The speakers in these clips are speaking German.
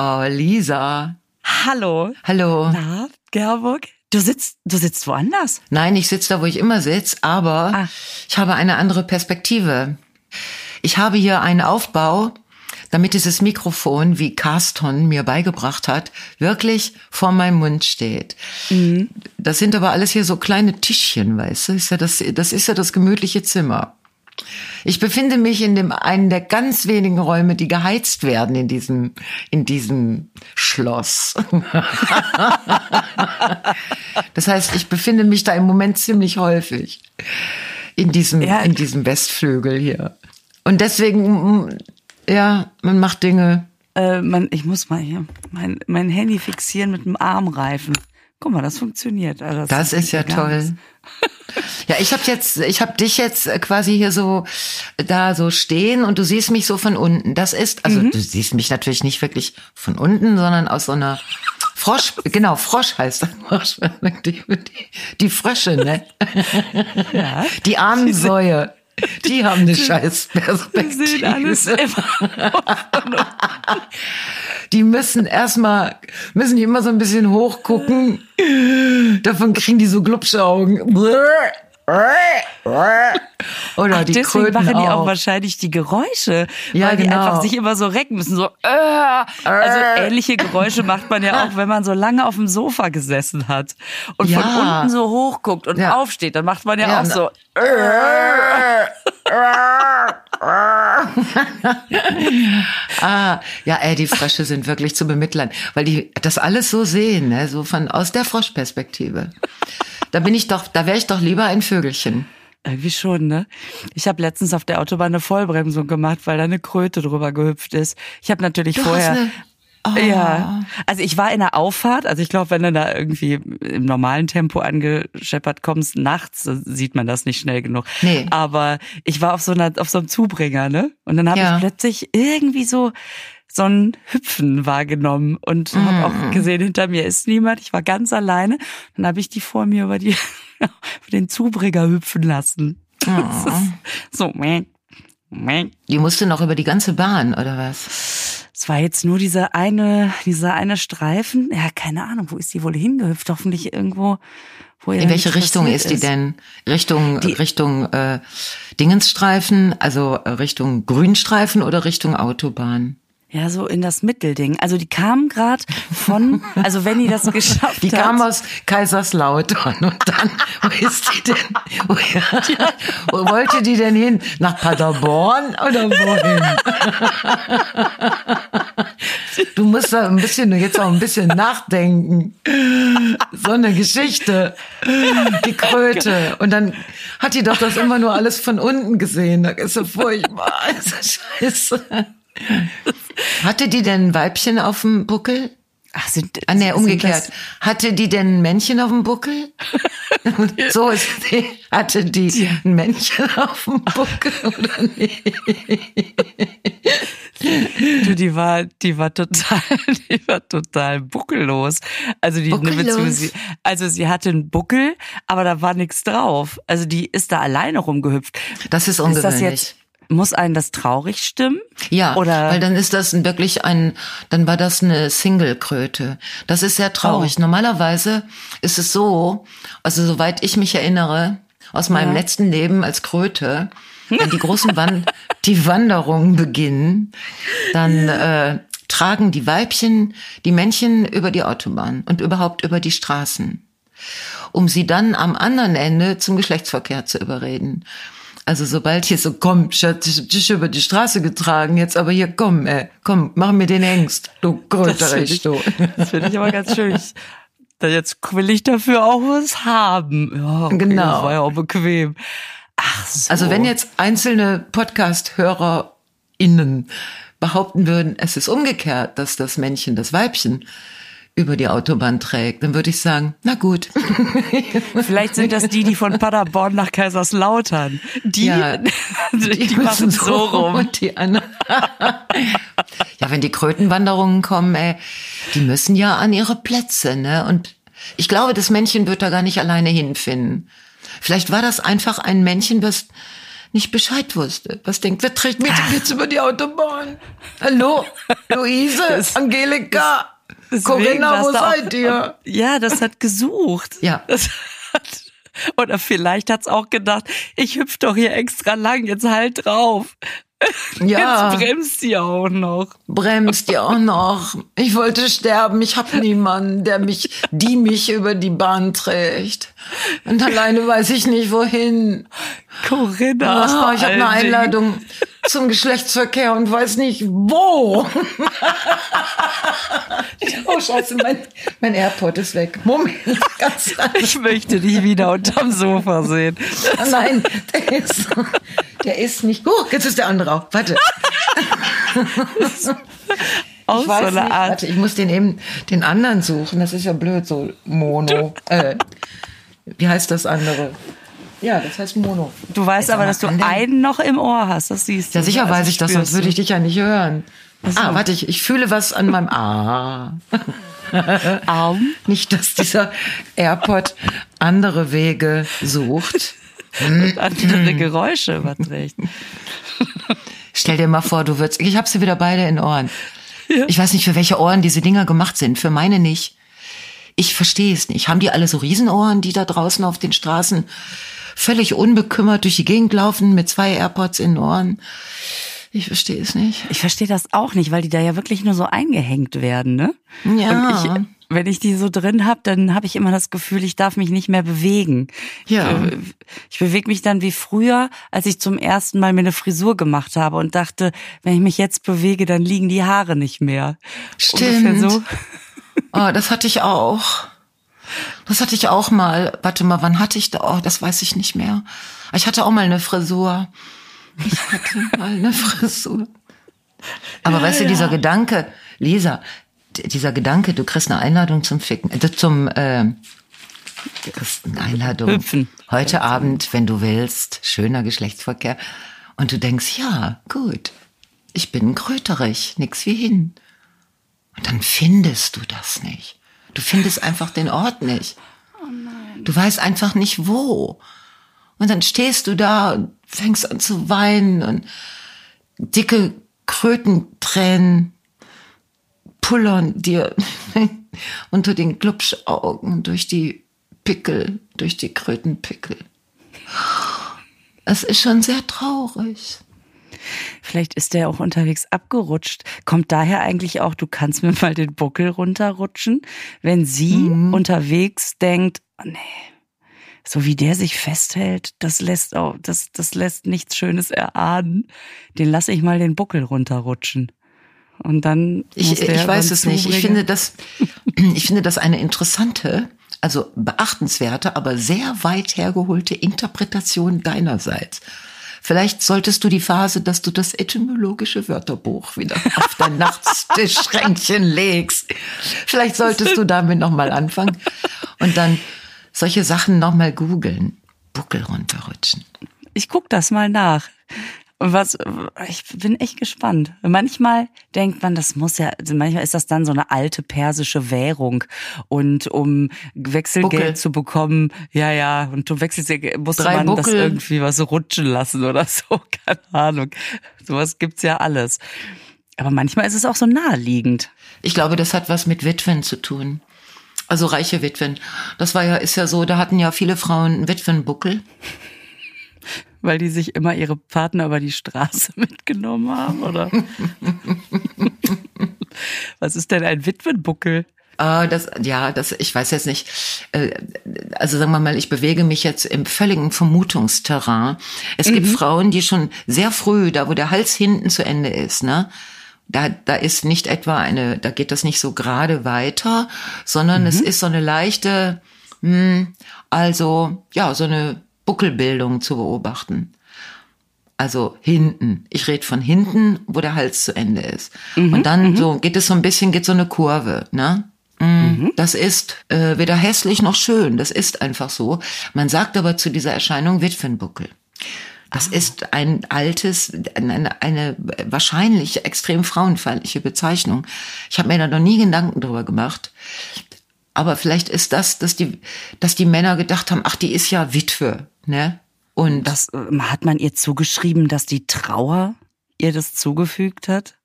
Oh, Lisa. Hallo. Hallo. Na, Gerburg? Du sitzt, du sitzt woanders. Nein, ich sitze da, wo ich immer sitze, aber Ah. ich habe eine andere Perspektive. Ich habe hier einen Aufbau, damit dieses Mikrofon, wie Carston mir beigebracht hat, wirklich vor meinem Mund steht. Mhm. Das sind aber alles hier so kleine Tischchen, weißt du? Das, das ist ja das gemütliche Zimmer. Ich befinde mich in dem einen der ganz wenigen Räume, die geheizt werden in diesem in diesem Schloss. das heißt, ich befinde mich da im Moment ziemlich häufig in diesem Ja. in diesem Westflügel hier. Und deswegen mm, ja, man macht Dinge. Äh, man, ich muss mal hier mein, mein Handy fixieren mit einem Armreifen. Guck mal, das funktioniert. Also Das ist ja toll. Ja, ich habe jetzt, ich habe dich jetzt äh, quasi hier so da so stehen und du siehst mich so von unten. Das ist, also Mhm. du siehst mich natürlich nicht wirklich von unten, sondern aus so einer Frosch, genau, Frosch heißt das. Die, die, die Frösche, ne? Ja. Die armen Säue. Die haben eine scheiß Wir sehen alles Perspektive. immer. Die müssen erstmal, müssen die immer so ein bisschen hochgucken. Davon kriegen die so Glubschaugen. Oder Ach, die deswegen Kröten machen die auch auch. wahrscheinlich die Geräusche, Ja, weil die genau. einfach sich immer so recken müssen, so. Äh, also ähnliche Geräusche macht man ja auch, wenn man so lange auf dem Sofa gesessen hat und von Ja. unten so hochguckt und Ja. aufsteht, dann macht man ja, Ja, auch so. ah, ja, ey, die Frösche sind wirklich zu bemitleiden, weil die das alles so sehen, ne, so von aus der Froschperspektive. Da bin ich doch, da wäre ich doch lieber ein Vögelchen. Irgendwie schon, ne? Ich habe letztens auf der Autobahn eine Vollbremsung gemacht, weil da eine Kröte drüber gehüpft ist. Ich habe natürlich Du vorher. Oh. Ja, also ich war in der Auffahrt, also ich glaube, wenn du da irgendwie im normalen Tempo angescheppert kommst, nachts äh, sieht man das nicht schnell genug. Nee. Aber ich war auf so einer, auf so einem Zubringer, ne? Und dann habe Ja. ich plötzlich irgendwie so so ein Hüpfen wahrgenommen und Mhm. habe auch gesehen, hinter mir ist niemand. Ich war ganz alleine. Dann habe ich die vor mir über die über den Zubringer hüpfen lassen. Ist so, meh, meh. Die musste noch über die ganze Bahn, oder was? Es war jetzt nur dieser eine, dieser eine Streifen. Ja, keine Ahnung, wo ist die wohl hingehüpft? Hoffentlich irgendwo, wo In welche Richtung ist die denn? Richtung Richtung äh, Dingensstreifen, also äh, Richtung Grünstreifen oder Richtung Autobahn? Ja, so in das Mittelding. Also die kam gerade von, also wenn die das geschafft Die hat. kam aus Kaiserslautern und dann, wo ist die denn? Wo, wo wollte die denn hin? Nach Paderborn oder wohin? Du musst da ein bisschen, jetzt auch ein bisschen nachdenken. So eine Geschichte. Die Kröte. Und dann hat die doch das immer nur alles von unten gesehen. Das ist so furchtbar. Das ist scheiße. Hatte die denn ein Weibchen auf dem Buckel? Ach, sind, Ah, nee, sind umgekehrt. das- Hatte die denn ein Männchen auf dem Buckel? so ist die. Hatte die ein Männchen auf dem Buckel oder nicht? Du, die war, die war total, die war total buckellos. Also die, ne, Buckellos? beziehungsweise, also sie hatte einen Buckel, aber da war nichts drauf. Also die ist da alleine rumgehüpft. Das ist Ist ungewöhnlich. das jetzt, muss einen das traurig stimmen? ja, Oder? weil dann ist das wirklich ein, dann war das eine Single-Kröte. Das ist sehr traurig. Oh. Normalerweise ist es so, also soweit ich mich erinnere, aus meinem Ja. letzten Leben als Kröte, wenn die großen Wan die Wanderungen beginnen, dann äh, tragen die Weibchen die Männchen über die Autobahn und überhaupt über die Straßen, um sie dann am anderen Ende zum Geschlechtsverkehr zu überreden. Also sobald hier so, komm, ich hab dich über die Straße getragen, jetzt aber hier, komm, ey, komm, mach mir den Hengst, du ich, du. das finde ich aber ganz schön. Ich, jetzt will ich dafür auch was haben. Ja, okay, Genau. Das war ja auch bequem. Ach so. Also wenn jetzt einzelne Podcast-HörerInnen behaupten würden, es ist umgekehrt, dass das Männchen das Weibchen über die Autobahn trägt, dann würde ich sagen, na gut. Vielleicht sind das die, die von Paderborn nach Kaiserslautern. Die, Ja, die, machen so rum. Und die anderen. ja, wenn die Krötenwanderungen kommen, ey, die müssen ja an ihre Plätze, ne? Und ich glaube, das Männchen wird da gar nicht alleine hinfinden. Vielleicht war das einfach ein Männchen, was nicht Bescheid wusste. Was denkt, wer trägt mich jetzt über die Autobahn? Hallo, Luise, das, Angelika, das, Corinna, wo seid ihr? Ja, das hat gesucht. Ja. Das hat, oder vielleicht hat's auch gedacht, ich hüpf doch hier extra lang, jetzt halt drauf. Ja. Jetzt bremst die auch noch. Bremst die auch noch. Ich wollte sterben. Ich habe niemanden, der mich, die mich über die Bahn trägt. Und alleine weiß ich nicht wohin. Corinna. Oh, ich habe eine Einladung zum Geschlechtsverkehr und weiß nicht wo. oh Scheiße, mein, mein Airport ist weg. Moment, ganz Ich möchte dich wieder unterm Sofa sehen. Nein, der ist, der ist nicht. Oh, jetzt ist der andere auch. Warte. Auch ich weiß so eine nicht. Art. Warte, ich muss den eben den anderen suchen. Das ist ja blöd, so Mono. Äh, wie heißt das andere? Ja, das heißt Mono. Du weißt aber, dass du einen noch im Ohr hast. Das siehst du. Ja, sicher Also weiß ich das, sonst würde ich dich ja nicht hören. so. Ah, warte, ich, ich fühle was an meinem Ah. Arm. Nicht, dass dieser AirPod andere Wege sucht. und andere Geräusche überträgt. Stell dir mal vor, du würdest. Ich habe sie wieder beide in Ohren. Ja. Ich weiß nicht, für welche Ohren diese Dinger gemacht sind. Für meine nicht. Ich verstehe es nicht. Haben die alle so Riesenohren, die da draußen auf den Straßen völlig unbekümmert durch die Gegend laufen mit zwei AirPods in den Ohren? Ich verstehe es nicht. Ich verstehe das auch nicht, weil die da ja wirklich nur so eingehängt werden, ne? Ja. Ich, wenn ich die so drin habe, dann habe ich immer das Gefühl, ich darf mich nicht mehr bewegen. Ja. Ich, ich bewege mich dann wie früher, als ich zum ersten Mal mir eine Frisur gemacht habe und dachte, wenn ich mich jetzt bewege, dann liegen die Haare nicht mehr. Stimmt. Ungefähr so. Oh, das hatte ich auch. Das hatte ich auch mal. Warte mal, wann hatte ich da? Oh, das weiß ich nicht mehr. Ich hatte auch mal eine Frisur. Ich hatte mal eine Frisur. Aber weißt du, dieser Gedanke, Lisa, dieser Gedanke, du kriegst eine Einladung zum Ficken, äh, zum, äh, du kriegst eine Einladung. Hüpfen. Heute Abend, wenn du willst, schöner Geschlechtsverkehr. Und du denkst, ja, gut, ich bin kröterig, nix wie hin. Und dann findest du das nicht. Du findest einfach den Ort nicht. Du weißt einfach nicht wo. Und dann stehst du da und fängst an zu weinen und dicke Krötentränen pullern dir unter den Glubschaugen durch die Pickel, durch die Krötenpickel. Es ist schon sehr traurig. Vielleicht ist der auch unterwegs abgerutscht. Kommt daher eigentlich auch, du kannst mir mal den Buckel runterrutschen, wenn sie Mhm. unterwegs denkt, oh nee, so wie der sich festhält, das lässt auch, das, das lässt nichts Schönes erahnen. Den lasse ich mal den Buckel runterrutschen. Und dann Ich, ich weiß es nicht. Ich finde das, ich finde das eine interessante, also beachtenswerte, aber sehr weit hergeholte Interpretation deinerseits. Vielleicht solltest du die Phase, dass du das etymologische Wörterbuch wieder auf dein Nachttischschränkchen legst. Vielleicht solltest du damit nochmal anfangen und dann solche Sachen nochmal googeln. Buckel runterrutschen. Ich guck das mal nach. Was, ich bin echt gespannt. Manchmal denkt man, das muss ja, also manchmal ist das dann so eine alte persische Währung. Und um Wechselgeld Buckel. zu bekommen, ja, ja, und du wechselst, musste Drei man das Buckel. irgendwie was rutschen lassen oder so. Keine Ahnung. Sowas gibt's ja alles. Aber manchmal ist es auch so naheliegend. Ich glaube, das hat was mit Witwen zu tun. Also reiche Witwen. Das war ja, ist ja so, da hatten ja viele Frauen einen Witwenbuckel. Weil die sich immer ihre Partner über die Straße mitgenommen haben, oder? Was ist denn ein Witwenbuckel? Ah, das, ja, das, ich weiß jetzt nicht. Äh, Also sagen wir mal, ich bewege mich jetzt im völligen Vermutungsterrain. Es gibt Frauen, die schon sehr früh, da wo der Hals hinten zu Ende ist, ne, da, da ist nicht etwa eine, da geht das nicht so gerade weiter, sondern es ist so eine leichte, hm, also ja, so eine Buckelbildung zu beobachten. Also hinten. Ich rede von hinten, wo der Hals zu Ende ist. Und dann so geht es so ein bisschen, geht so eine Kurve, ne? Mm, Das ist äh, weder hässlich noch schön. Das ist einfach so. Man sagt aber zu dieser Erscheinung Witwenbuckel. Das ist ein altes, eine, eine wahrscheinlich extrem frauenfeindliche Bezeichnung. Ich habe mir da noch nie Gedanken drüber gemacht. Aber vielleicht ist das, dass die, dass die Männer gedacht haben, ach, die ist ja Witwe, ne? Und Das äh, hat man ihr zugeschrieben, dass die Trauer ihr das zugefügt hat.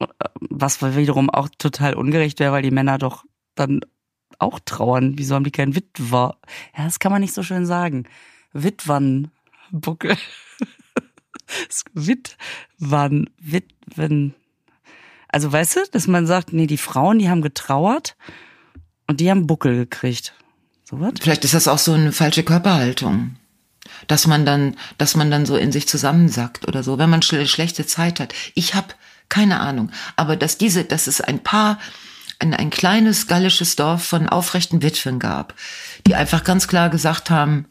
Äh, Was wiederum auch total ungerecht wäre, weil die Männer doch dann auch trauern. Wieso haben die keinen Witwer? Ja, das kann man nicht so schön sagen. Witwernbuckel. Witwan, Witwen. Also weißt du, dass man sagt, nee, die Frauen, die haben getrauert und die haben Buckel gekriegt. So was? vielleicht ist das auch so eine falsche Körperhaltung. Dass man dann, dass man dann so in sich zusammensackt oder so, wenn man schle schlechte Zeit hat. Ich habe keine Ahnung. Aber dass diese, dass es ein paar, ein, ein kleines gallisches Dorf von aufrechten Witwen gab, die einfach ganz klar gesagt haben,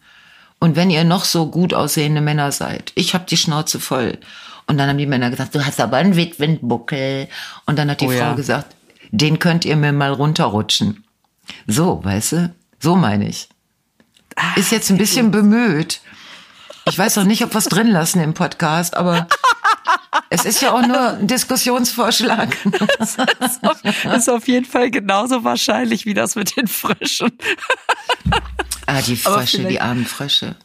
und wenn ihr noch so gut aussehende Männer seid, ich habe die Schnauze voll. Und dann haben die Männer gesagt, du hast aber einen Witwenbuckel. Und dann hat die Oh Frau ja. gesagt, den könnt ihr mir mal runterrutschen. So, weißt du? So meine ich. Ist jetzt ein bisschen bemüht. Ich weiß noch nicht, ob wir es drin lassen im Podcast, aber es ist ja auch nur ein Diskussionsvorschlag. Das ist auf jeden Fall genauso wahrscheinlich wie das mit den Fröschen. Ah, die Frösche, die armen Frösche.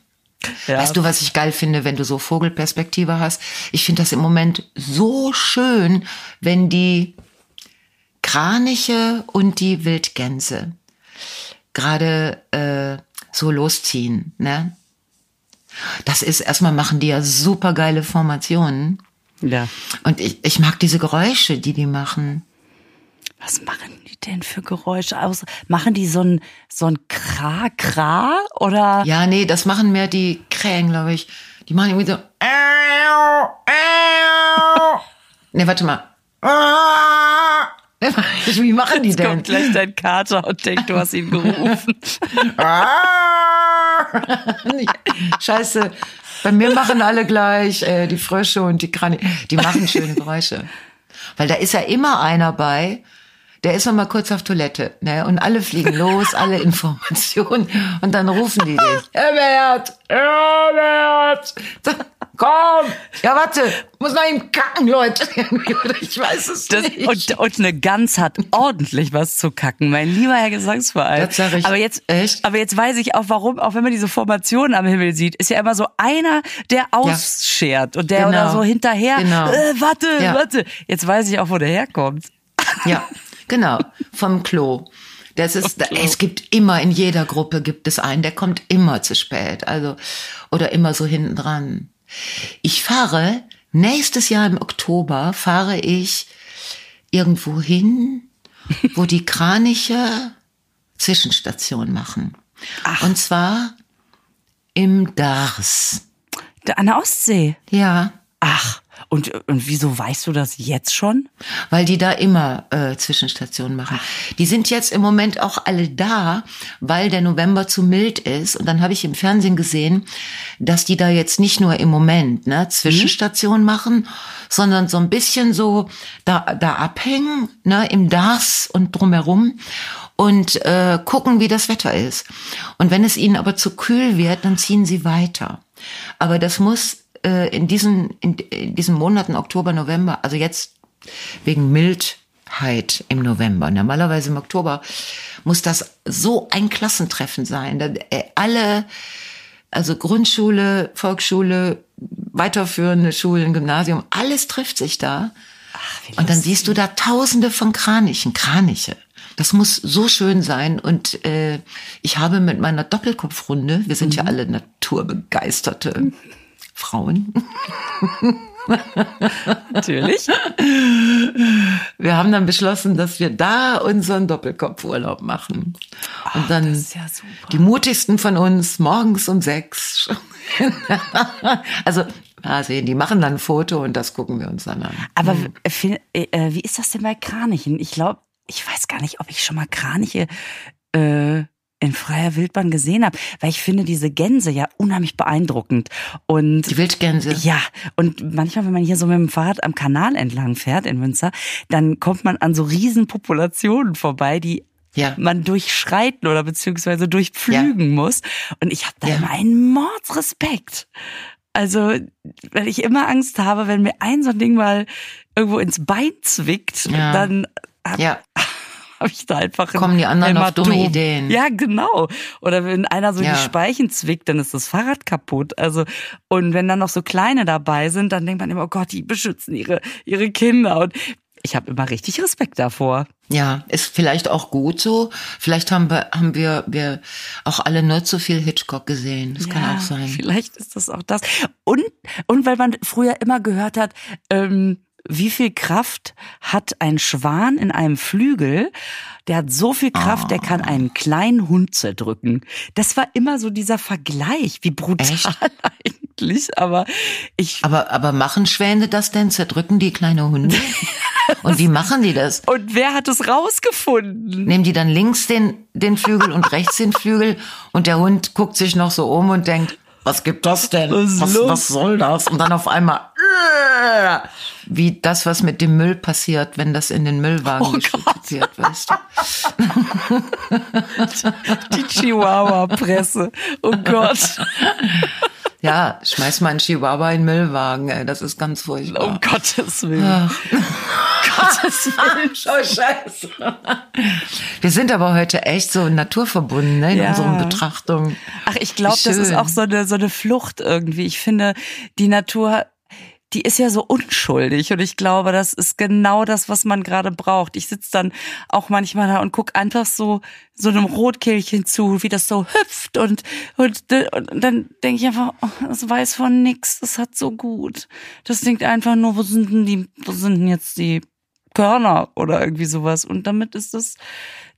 Ja. Weißt du, was ich geil finde, wenn du so Vogelperspektive hast? Ich finde das im Moment so schön, wenn die Kraniche und die Wildgänse gerade äh, so losziehen, ne? Das ist, erstmal machen die ja super geile Formationen. Ja. Und ich, ich mag diese Geräusche, die die machen. Was machen die denn für Geräusche aus? Machen die so ein, so ein Kra-Kra oder? Ja, nee, das machen mehr die Krähen, glaube ich. Die machen irgendwie so. Nee, warte mal. Wie machen die Jetzt denn? kommt gleich dein Kater und denkt, du hast ihn gerufen. Scheiße. Bei mir machen alle gleich, äh, die Frösche und die Krani. Die machen schöne Geräusche. Weil da ist ja immer einer bei, der ist noch mal kurz auf Toilette, ne? Und alle fliegen los, alle Informationen. Und dann rufen die den. Herbert! Herbert! Komm! Ja, warte! Muss noch ihm kacken, Leute. Ich weiß es Das, nicht. und, und eine Gans hat ordentlich was zu kacken, mein lieber Herr Gesangsverein. Das sag ich. Aber jetzt, Echt? aber jetzt weiß ich auch, warum, auch wenn man diese Formationen am Himmel sieht, ist ja immer so einer, der ausschert und der Genau. oder so hinterher, Genau. äh, warte, Ja. warte. Jetzt weiß ich auch, wo der herkommt. Ja, genau. Vom Klo. Das ist, es gibt immer, in jeder Gruppe gibt es einen, der kommt immer zu spät. Also, oder immer so hinten dran. Ich fahre, nächstes Jahr im Oktober fahre ich irgendwo hin, wo die Kraniche Zwischenstation machen. Und zwar im Dars. Da An der Ostsee. Ja. Ach, und, und wieso weißt du das jetzt schon? weil die da immer äh, Zwischenstationen machen. Die sind jetzt im Moment auch alle da, weil der November zu mild ist. Und dann habe ich im Fernsehen gesehen, dass die da jetzt nicht nur im Moment ne, Zwischenstationen machen, sondern so ein bisschen so da, da abhängen, ne, im Dars und drumherum und äh, gucken, wie das Wetter ist. Und wenn es ihnen aber zu kühl wird, dann ziehen sie weiter. Aber das muss äh, in diesen in, in diesen Monaten Oktober, November, also jetzt wegen Mildheit im November. Normalerweise im Oktober muss das so ein Klassentreffen sein. Da, äh, alle, also Grundschule, Volksschule, weiterführende Schulen, Gymnasium, alles trifft sich da. Und dann siehst du da Tausende von Kranichen, Kraniche. Das muss so schön sein. Und äh, ich habe mit meiner Doppelkopfrunde, wir sind ja alle naturbegeisterte Frauen, Natürlich. wir haben dann beschlossen, dass wir da unseren Doppelkopfurlaub machen. Und dann das ist ja super. die mutigsten von uns morgens um sechs. also, ja, sehen, die machen dann ein Foto und das gucken wir uns dann an. Aber äh, wie ist das denn bei Kranichen? Ich glaube, ich weiß gar nicht, ob ich schon mal Kraniche äh, in freier Wildbahn gesehen habe, weil ich finde diese Gänse ja unheimlich beeindruckend. Und Die Wildgänse. ja, und manchmal, wenn man hier so mit dem Fahrrad am Kanal entlang fährt in Münster, dann kommt man an so riesen Populationen vorbei, die Ja. man durchschreiten oder beziehungsweise durchpflügen muss. Und ich habe da Ja. immer einen Mordsrespekt. Also, weil ich immer Angst habe, wenn mir ein so ein Ding mal irgendwo ins Bein zwickt, Ja. dann hab, Ja. habe ich da einfach ein Kommen die anderen auf dumme Ideen. Ja, genau. Oder wenn einer so Ja. die Speichen zwickt, dann ist das Fahrrad kaputt. Also und wenn dann noch so kleine dabei sind, dann denkt man immer, oh Gott, die beschützen ihre ihre Kinder und ich habe immer richtig Respekt davor. Ja, ist vielleicht auch gut so. Vielleicht haben wir, haben wir, wir auch alle nur zu viel Hitchcock gesehen. Das kann auch sein. Vielleicht ist das auch das. Und, und weil man früher immer gehört hat, ähm, wie viel Kraft hat ein Schwan in einem Flügel? Der hat so viel Kraft, der kann einen kleinen Hund zerdrücken. Das war immer so dieser Vergleich, wie brutal Echt? eigentlich. Aber ich Aber, aber machen Schwäne das denn? Zerdrücken die kleine Hunde? Und wie machen die das? und wer hat es rausgefunden? Nehmen die dann links den, den Flügel und rechts den Flügel und der Hund guckt sich noch so um und denkt, was gibt das denn? Was Was, was soll das? Und dann auf einmal, äh, wie das, was mit dem Müll passiert, wenn das in den Müllwagen Oh geschüttet wird, weißt du? Die Chihuahua-Presse. Oh Gott. Ja, schmeiß mal einen Chihuahua in den Müllwagen, ey, das ist ganz furchtbar. Um Gottes Willen. Gottes Willen. Oh, scheiße. Wir sind aber heute echt so naturverbunden ne, in Ja. unseren Betrachtungen. Ach, ich glaube, das ist auch so eine, so eine Flucht irgendwie. Ich finde, die Natur, die ist ja so unschuldig und ich glaube, das ist genau das, was man gerade braucht. Ich sitz dann auch manchmal da und guck einfach so so einem Rotkehlchen zu, wie das so hüpft und und, und dann denke ich einfach, oh, das weiß von nix, das hat so gut. Das denkt einfach nur, wo sind denn die, wo sind denn jetzt die Körner oder irgendwie sowas und damit ist es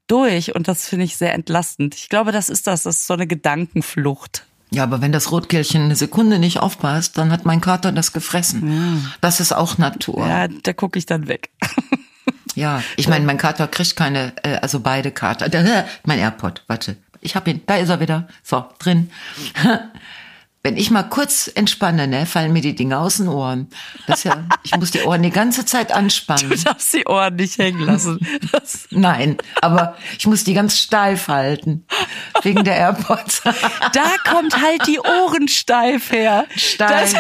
durch und das finde ich sehr entlastend. Ich glaube, das ist das, das ist so eine Gedankenflucht. Ja, aber wenn das Rotkehlchen eine Sekunde nicht aufpasst, dann hat mein Kater das gefressen. Das ist auch Natur. Ja, da gucke ich dann weg. Ja, ich meine, mein Kater kriegt keine, äh, also beide Kater. Mein AirPod, warte, ich hab ihn, da ist er wieder. So, drin. Wenn ich mal kurz entspanne, ne, fallen mir die Dinge aus den Ohren. Das ist ja, ich muss die Ohren die ganze Zeit anspannen. Du darfst die Ohren nicht hängen lassen. Das, Nein, aber ich muss die ganz steif halten. Wegen der AirPods. da kommt halt die Ohren steif her. Steif.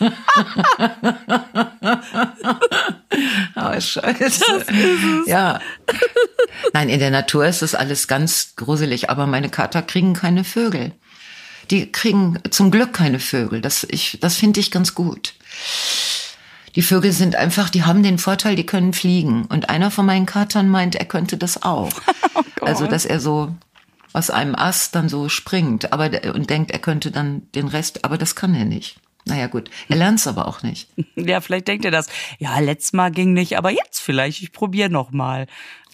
Oh, scheiße. Ja. Nein, in der Natur ist das alles ganz gruselig, aber meine Kater kriegen keine Vögel. Die kriegen zum Glück keine Vögel. Das, ich, das finde ich ganz gut. Die Vögel sind einfach, die haben den Vorteil, die können fliegen. Und einer von meinen Katern meint, er könnte das auch. also, dass er so aus einem Ast dann so springt, aber und denkt, er könnte dann den Rest, aber das kann er nicht. Naja, gut. Er lernt es aber auch nicht. ja, vielleicht denkt ihr das. Ja, letztes Mal ging nicht, aber jetzt vielleicht. Ich probiere noch mal.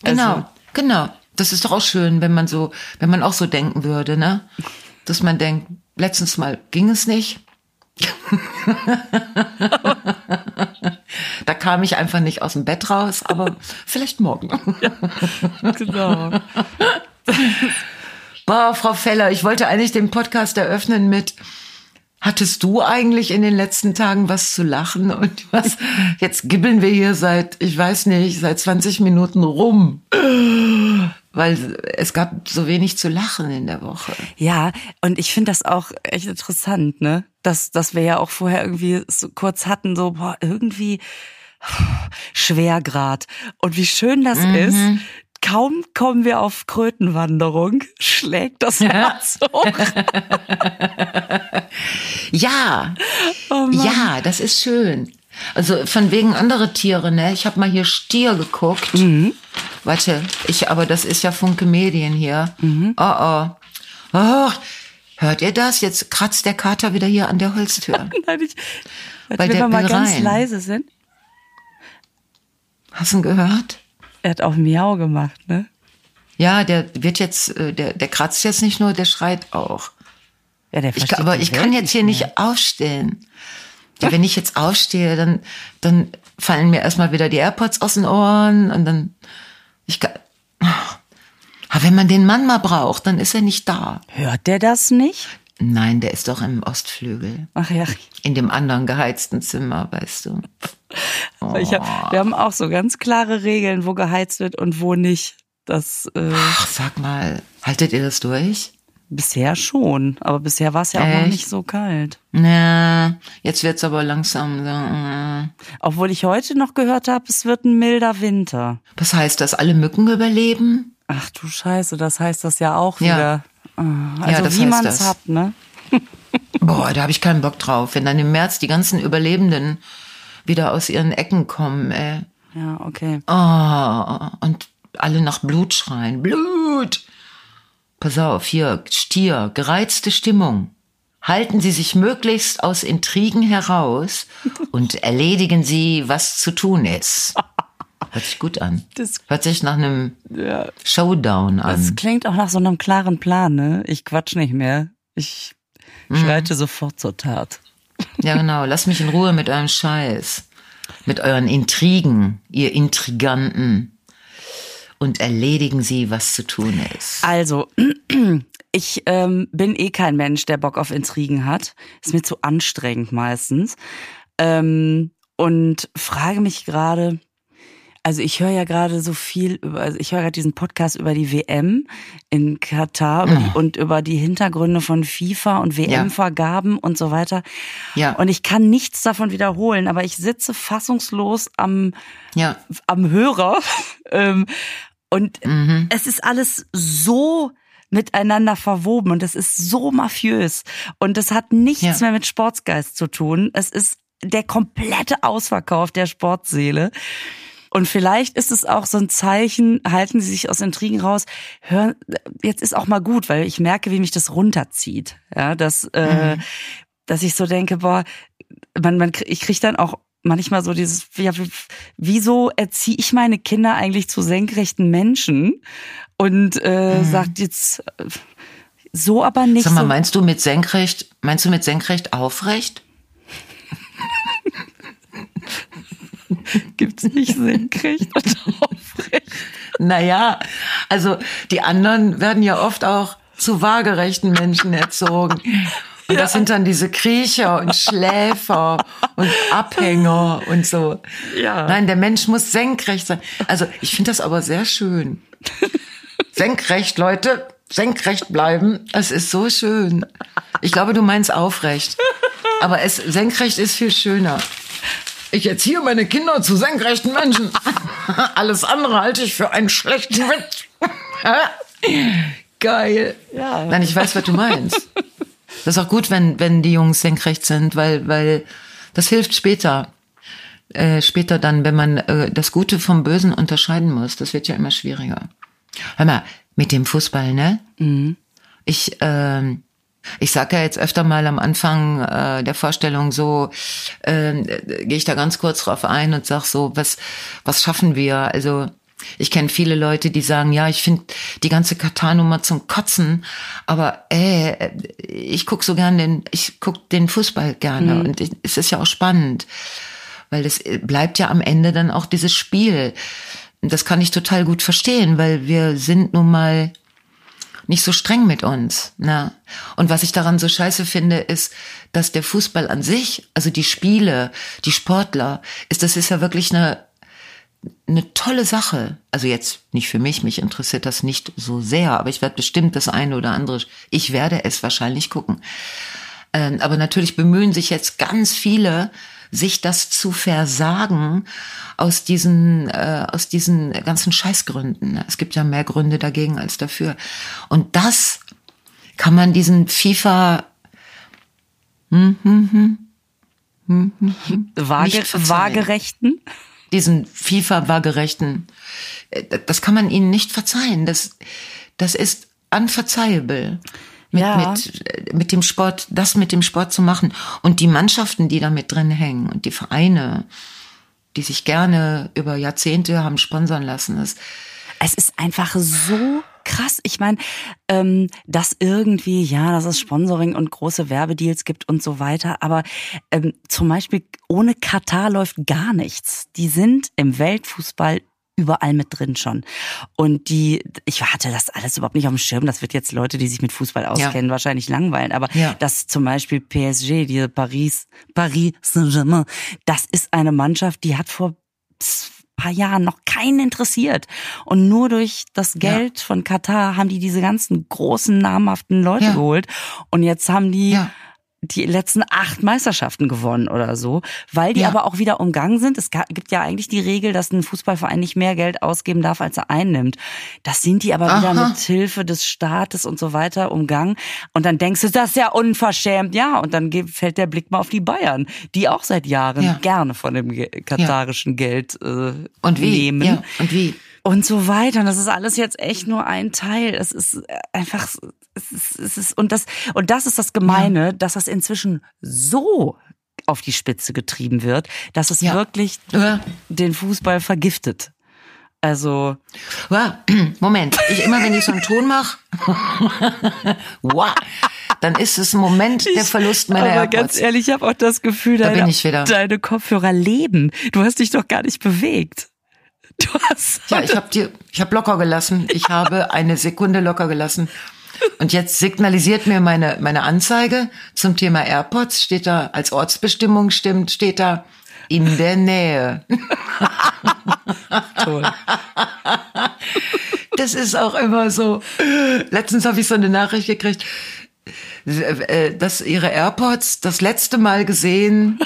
Genau, Also, genau. Das ist doch auch schön, wenn man so, wenn man auch so denken würde, ne? Dass man denkt, letztens mal ging es nicht. da kam ich einfach nicht aus dem Bett raus, aber vielleicht morgen. genau. Boah, Frau Feller, ich wollte eigentlich den Podcast eröffnen mit Hattest du eigentlich in den letzten Tagen was zu lachen? Und was? Jetzt gibbeln wir hier seit, ich weiß nicht, seit 20 Minuten rum. Weil es gab so wenig zu lachen in der Woche. Ja, und ich finde das auch echt interessant, ne? Dass, dass wir ja auch vorher irgendwie so kurz hatten, so, boah, irgendwie Schwergrad. Und wie schön das ist. Kaum kommen wir auf Krötenwanderung, schlägt das Herz hoch. Ja, Oh ja, das ist schön. Also von wegen andere Tiere, ne? Ich habe mal hier Stier geguckt. Mhm. Warte, ich, aber das ist ja Funke Medien hier. Mhm. Oh oh. Oh, hört ihr das? Jetzt kratzt der Kater wieder hier an der Holztür. Nein, ich, Weil wir mal ganz rein. leise sind. Hast du ihn gehört? Er hat auch Miau gemacht, ne? Ja, der wird jetzt, äh, der, der kratzt jetzt nicht nur, der schreit auch. Ja, der Ich, aber ich Welt kann jetzt hier mehr. nicht aufstehen. Ja, wenn ich jetzt aufstehe, dann, dann fallen mir erstmal wieder die AirPods aus den Ohren und dann, ich kann, aber wenn man den Mann mal braucht, dann ist er nicht da. Hört der das nicht? Nein, der ist doch im Ostflügel. Ach ja, In dem anderen geheizten Zimmer, weißt du. ich hab, wir haben auch so ganz klare Regeln, wo geheizt wird und wo nicht. Das, äh, Ach, sag mal, haltet ihr das durch? Bisher schon, aber bisher war es ja auch noch Echt? nicht so kalt. Na, jetzt wird's aber langsam so. äh. Obwohl ich heute noch gehört habe, es wird ein milder Winter. Was heißt das? Alle Mücken überleben? Ach du Scheiße, das heißt das ja auch Ja. wieder. Ah, Also das wie man es hat, ne? Boah, da habe ich keinen Bock drauf. Wenn dann im März die ganzen Überlebenden wieder aus ihren Ecken kommen, ey. Ja, okay. Oh, und alle nach Blut schreien. Blut! Pass auf, hier, Stier, gereizte Stimmung. Halten Sie sich möglichst aus Intrigen heraus und erledigen Sie, was zu tun ist. Hört sich gut an. Das- Hört sich nach einem Ja. Showdown Das an. klingt auch nach so einem klaren Plan, ne? Ich quatsch nicht mehr. Ich Mhm. schreite sofort zur Tat. Ja, genau. Lasst mich in Ruhe mit eurem Scheiß. Mit euren Intrigen, ihr Intriganten. Und erledigen Sie, was zu tun ist. Also, ich ähm, bin eh kein Mensch, der Bock auf Intrigen hat. Ist mir zu anstrengend meistens. Ähm, und frage mich gerade, also ich höre ja gerade so viel über, also ich höre gerade diesen Podcast über die WM in Katar über die, und über die Hintergründe von FIFA und WM-Vergaben und so weiter. Ja. Und ich kann nichts davon wiederholen, aber ich sitze fassungslos am Ja. am Hörer. ähm, und es ist alles so miteinander verwoben und es ist so mafiös und es hat nichts Ja. mehr mit Sportsgeist zu tun. Es ist der komplette Ausverkauf der Sportseele. Und vielleicht ist es auch so ein Zeichen, halten Sie sich aus Intrigen raus, hören, jetzt ist auch mal gut, weil ich merke, wie mich das runterzieht. Ja, dass, äh, dass ich so denke, boah, man, man, ich krieg dann auch manchmal so dieses, ja, wie- wieso erziehe ich meine Kinder eigentlich zu senkrechten Menschen? Und äh, sagt jetzt äh, so aber nicht. Sag mal, so, meinst du mit senkrecht, meinst du mit senkrecht aufrecht? gibt's nicht senkrecht und aufrecht. Naja, also die anderen werden ja oft auch zu waagerechten Menschen erzogen. Und das sind dann diese Kriecher und Schläfer und Abhänger und so. Ja. Nein, der Mensch muss senkrecht sein. Also ich finde das aber sehr schön. Senkrecht, Leute, senkrecht bleiben. Das ist so schön. Ich glaube, du meinst aufrecht. Aber es, senkrecht ist viel schöner. Ich erziehe meine Kinder zu senkrechten Menschen. Alles andere halte ich für einen schlechten Witz. Geil. Ja. Nein, ich weiß, was du meinst. Das ist auch gut, wenn, wenn die Jungs senkrecht sind, weil, weil das hilft später. Äh, später dann, wenn man äh, das Gute vom Bösen unterscheiden muss. Das wird ja immer schwieriger. Hör mal, mit dem Fußball, ne? Ich, ähm, ich sage ja jetzt öfter mal am Anfang äh, der Vorstellung so, äh, gehe ich da ganz kurz drauf ein und sag so, was, was schaffen wir? Also ich kenne viele Leute, die sagen, ja, ich finde die ganze Katar-Nummer zum Kotzen, aber äh, ich guck so gern den, ich guck den Fußball gerne und ich, es ist ja auch spannend, weil es bleibt ja am Ende dann auch dieses Spiel. Und Das kann ich total gut verstehen, weil wir sind nun mal nicht so streng mit uns. Ne? Und was ich daran so scheiße finde, ist, dass der Fußball an sich, also die Spiele, die Sportler, ist das ist ja wirklich eine eine tolle Sache. Also jetzt nicht für mich, mich interessiert das nicht so sehr, aber ich werde bestimmt das eine oder andere, ich werde es wahrscheinlich gucken. Ähm, aber natürlich bemühen sich jetzt ganz viele, sich das zu versagen aus diesen aus aus diesen ganzen Scheißgründen. Es gibt ja mehr Gründe dagegen als dafür. Und das kann man diesen FIFA Waage, Nicht verzeihen. waagerechten. diesen FIFA-waagerechten, äh, das kann man ihnen nicht verzeihen. Das, das ist unverzeihable. Mit, Ja. mit, äh, mit dem Sport, das mit dem Sport zu machen. Und die Mannschaften, die da mit drin hängen und die Vereine, die sich gerne über Jahrzehnte haben sponsern lassen, das, Es ist einfach so krass. Ich meine, ähm, dass irgendwie, ja, dass es Sponsoring und große Werbedeals gibt und so weiter. Aber ähm, zum Beispiel ohne Katar läuft gar nichts. Die sind im Weltfußball überall mit drin schon. Und die, ich hatte das alles überhaupt nicht auf dem Schirm. Das wird jetzt Leute, die sich mit Fußball auskennen, wahrscheinlich langweilen. Aber Ja. dass zum Beispiel PSG, diese Paris, Paris Saint-Germain, das ist eine Mannschaft, die hat vor paar Jahren noch keinen interessiert. Und nur durch das Geld ja. von Katar haben die diese ganzen großen, namhaften Leute ja. geholt. Und jetzt haben die ja die letzten acht Meisterschaften gewonnen oder so, weil die ja. aber auch wieder umgangen sind. Es gibt ja eigentlich die Regel, dass ein Fußballverein nicht mehr Geld ausgeben darf, als er einnimmt. Das sind die aber Aha. wieder mit Hilfe des Staates und so weiter umgangen. Und dann denkst du, das ist ja unverschämt. Ja, und dann fällt der Blick mal auf die Bayern, die auch seit Jahren ja. gerne von dem katarischen ja. Geld äh, und wie? nehmen. Ja. Und wie? Und so weiter. Und das ist alles jetzt echt nur ein Teil. Es ist einfach, es ist, es ist und das und das ist das Gemeine, ja. dass das inzwischen so auf die Spitze getrieben wird, dass es ja. wirklich ja. den Fußball vergiftet. Also. Moment, ich immer wenn ich so einen Ton mache, wow, dann ist es ein Moment der Verlust meiner Aber AirPods. ganz ehrlich, ich habe auch das Gefühl, da deine, deine Kopfhörer leben. Du hast dich doch gar nicht bewegt. Du hast. Ja, ich habe dir, ich habe locker gelassen. Ich habe eine Sekunde locker gelassen. Und jetzt signalisiert mir meine, meine Anzeige zum Thema AirPods, steht da, als Ortsbestimmung stimmt, steht da, in der Nähe. Toll. Das ist auch immer so. Letztens habe ich so eine Nachricht gekriegt, äh, dass ihre AirPods das letzte Mal gesehen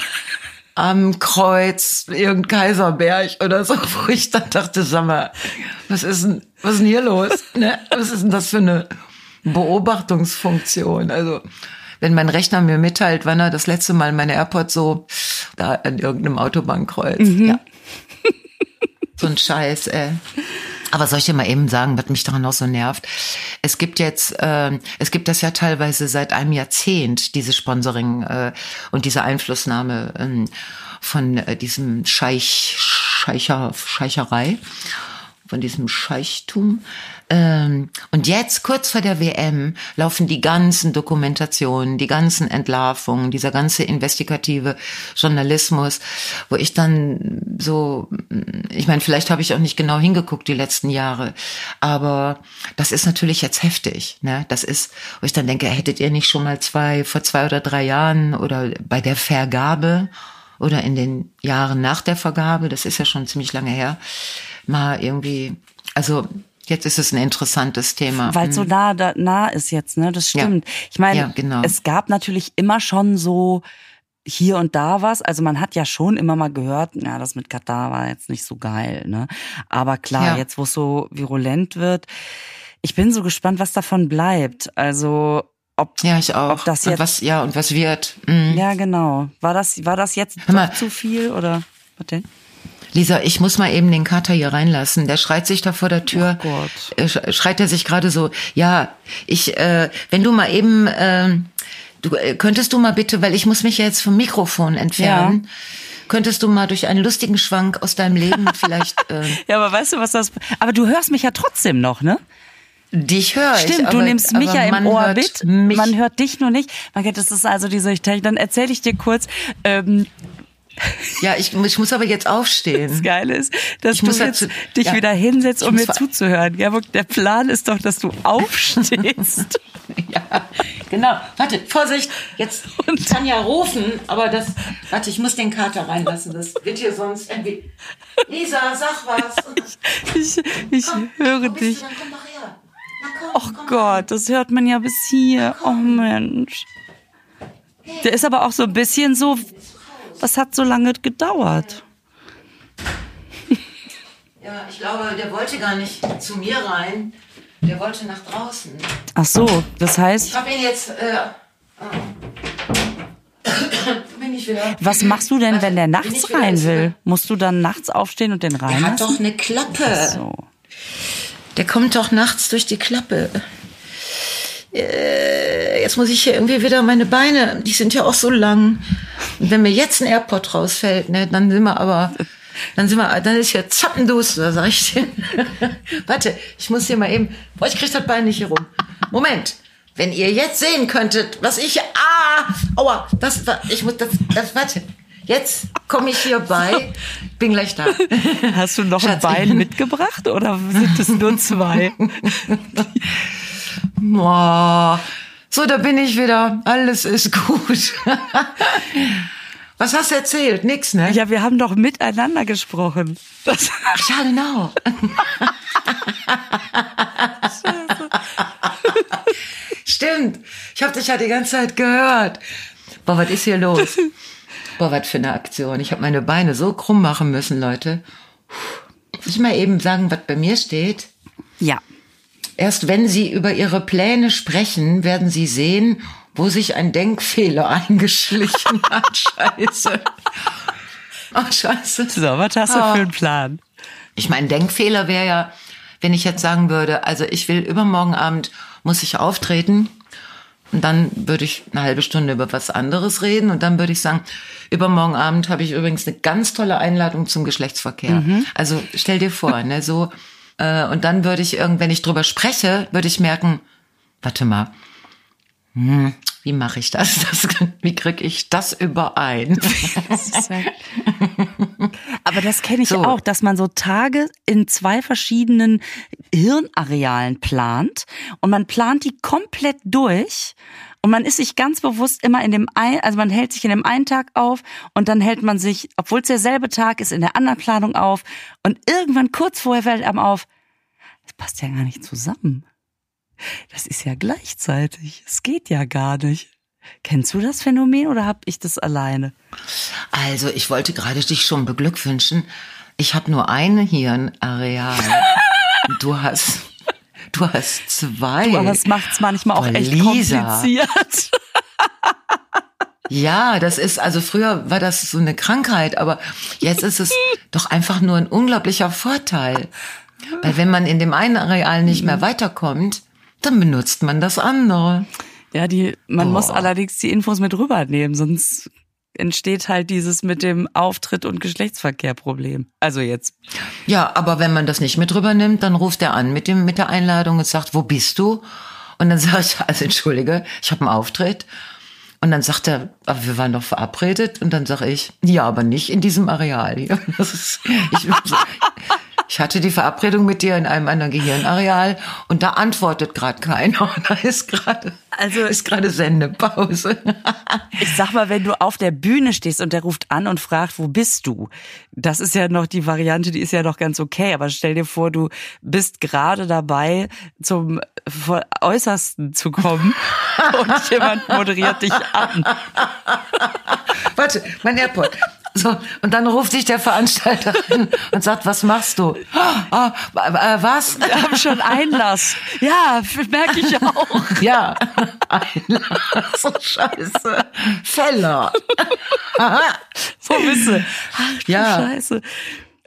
am Kreuz, irgendein Kaiserberg oder so, wo ich dann dachte, sag mal, was ist denn, was ist denn hier los? Ne? Was ist denn das für eine Beobachtungsfunktion? Also, wenn mein Rechner mir mitteilt, wann er das letzte Mal meine AirPods so da an irgendeinem Autobahnkreuz. Mhm. Ja. So ein Scheiß, ey. Aber soll ich dir mal eben sagen, was mich daran auch so nervt? Es gibt jetzt, äh, es gibt das ja teilweise seit einem Jahrzehnt, diese Sponsoring äh, und diese Einflussnahme äh, von äh, diesem Scheich, Scheicher, Scheicherei, von diesem Scheichtum. Ähm, und jetzt, kurz vor der WM, laufen die ganzen Dokumentationen, die ganzen Entlarvungen, dieser ganze investigative Journalismus, wo ich dann so, ich meine, vielleicht habe ich auch nicht genau hingeguckt die letzten Jahre, aber das ist natürlich jetzt heftig. Ne? Das ist, wo ich dann denke, hättet ihr nicht schon mal zwei, vor zwei oder drei Jahren oder bei der Vergabe oder in den Jahren nach der Vergabe, das ist ja schon ziemlich lange her, mal irgendwie, also Jetzt ist es ein interessantes Thema. Weil es so mhm. nah, da, nah ist jetzt, ne? Das stimmt. Ja. Ich meine, ja, genau. es gab natürlich immer schon so hier und da was. Also man hat ja schon immer mal gehört, ja, das mit Katar war jetzt nicht so geil, ne? Aber klar, ja. jetzt wo es so virulent wird, ich bin so gespannt, was davon bleibt. Also ob ja ich auch ob das jetzt und was ja und was wird mhm. ja genau war das war das jetzt zu viel oder was denn Lisa, ich muss mal eben den Kater hier reinlassen. Der schreit sich da vor der Tür. Oh Gott. Äh, schreit er sich gerade so, ja, ich, äh, wenn du mal eben, äh, du, äh, könntest du mal bitte, weil ich muss mich ja jetzt vom Mikrofon entfernen. Ja. Könntest du mal durch einen lustigen Schwank aus deinem Leben vielleicht. Äh, ja, aber weißt du, was das. Aber du hörst mich ja trotzdem noch, ne? Dich höre ich. Stimmt, du nimmst mich ja im Ohr mit. Man hört dich nur nicht. Man das ist also diese, dann erzähle ich dir kurz, ähm, ja, ich, ich muss aber jetzt aufstehen. Das Geile ist, dass ich du jetzt dazu, dich ja, wieder hinsetzt, um mir zuzuhören. Ja, der Plan ist doch, dass du aufstehst. ja, genau. Warte, Vorsicht, jetzt Und kann ja rufen, aber das, warte, ich muss den Kater reinlassen. Das wird hier sonst irgendwie. Lisa, sag was. ich, ich, komm, höre dich. Dann komm doch her. Na, komm, oh Gott, das hört man ja bis hier. Oh Mensch. Der ist aber auch so ein bisschen so was hat so lange gedauert? Ja, ich glaube, der wollte gar nicht zu mir rein. Der wollte nach draußen. Ach so, das heißt. Ich habe ihn jetzt. Äh, bin ich wieder. Was machst du denn, wenn der nachts rein will? Musst du dann nachts aufstehen und den rein? Der hat doch eine Klappe. Ach so. Der kommt doch nachts durch die Klappe. Äh, jetzt muss ich hier irgendwie wieder meine Beine, die sind ja auch so lang. Und wenn mir jetzt ein Airport rausfällt, ne, dann sind wir aber, dann sind wir, dann ist hier zappenduster, sag ich dir. Warte, ich muss hier mal eben, boah, ich krieg das Bein nicht hier rum. Moment. Wenn ihr jetzt sehen könntet, was ich, ah, aua, das, ich muss, das, das, warte. Jetzt komme ich hier bei, bin gleich da. Hast du noch Schatz, ein Bein mitgebracht oder sind es nur zwei? Boah. So, da bin ich wieder. Alles ist gut. Was hast du erzählt? Nix, ne? Ja, wir haben doch miteinander gesprochen. Das ja, genau. Stimmt. Ich habe dich ja die ganze Zeit gehört. Boah, was ist hier los? Boah, was für eine Aktion. Ich habe meine Beine so krumm machen müssen, Leute. Muss ich mal eben sagen, was bei mir steht? ja. Erst wenn Sie über Ihre Pläne sprechen, werden Sie sehen, wo sich ein Denkfehler eingeschlichen hat. Scheiße. Ach, scheiße. So, was hast du Ah. für einen Plan? Ich meine, Denkfehler wäre ja, wenn ich jetzt sagen würde, also ich will übermorgen Abend, muss ich auftreten. Und dann würde ich eine halbe Stunde über was anderes reden. Und dann würde ich sagen, übermorgen Abend habe ich übrigens eine ganz tolle Einladung zum Geschlechtsverkehr. Also stell dir vor, ne, so. Äh, und dann würde ich irgend, wenn ich drüber spreche, würde ich merken, warte mal, hm, wie mache ich das? das wie kriege ich das überein? Aber das kenne ich So. auch, dass man so Tage in zwei verschiedenen Hirnarealen plant und man plant die komplett durch und man ist sich ganz bewusst immer in dem ein, also man hält sich in dem einen Tag auf und dann hält man sich, obwohl es derselbe Tag ist, in der anderen Planung auf und irgendwann kurz vorher fällt einem auf, das passt ja gar nicht zusammen. Das ist ja gleichzeitig. Es geht ja gar nicht. Kennst du das Phänomen oder hab ich das alleine? Also, ich wollte gerade dich schon beglückwünschen. Ich habe nur ein Hirnareal. du hast, du hast zwei. Aber es macht's manchmal auch echt Lisa. kompliziert. Ja, das ist, also früher war das so eine Krankheit, aber jetzt ist es doch einfach nur ein unglaublicher Vorteil. Weil wenn man in dem einen Areal nicht mehr weiterkommt, dann benutzt man das andere. Ja, die, man Boah. muss allerdings die Infos mit rübernehmen, sonst entsteht halt dieses mit dem Auftritt und Geschlechtsverkehr-Problem. Also jetzt. Ja, aber wenn man das nicht mit rübernimmt, dann ruft er an mit dem mit der Einladung und sagt, wo bist du? Und dann sage ich, also entschuldige, ich habe einen Auftritt. Und dann sagt er, aber wir waren doch verabredet. Und dann sage ich, ja, aber nicht in diesem Areal hier. Das ist, ich, ich hatte die Verabredung mit dir in einem anderen Gehirnareal und da antwortet gerade keiner. Da ist gerade Also- ist gerade Sendepause. Ich sag mal, wenn du auf der Bühne stehst und der ruft an und fragt, wo bist du? Das ist ja noch die Variante, die ist ja noch ganz okay. Aber stell dir vor, du bist gerade dabei, zum Äußersten zu kommen und jemand moderiert dich an. Warte, mein AirPod. So, und dann ruft dich der Veranstalter an und sagt, was machst du? Ah, äh, was? Wir haben schon Einlass. Ja, merke ich auch. Ja, Einlass. Oh, Scheiße. Feller. Bist du? Ach, Ja. Scheiße.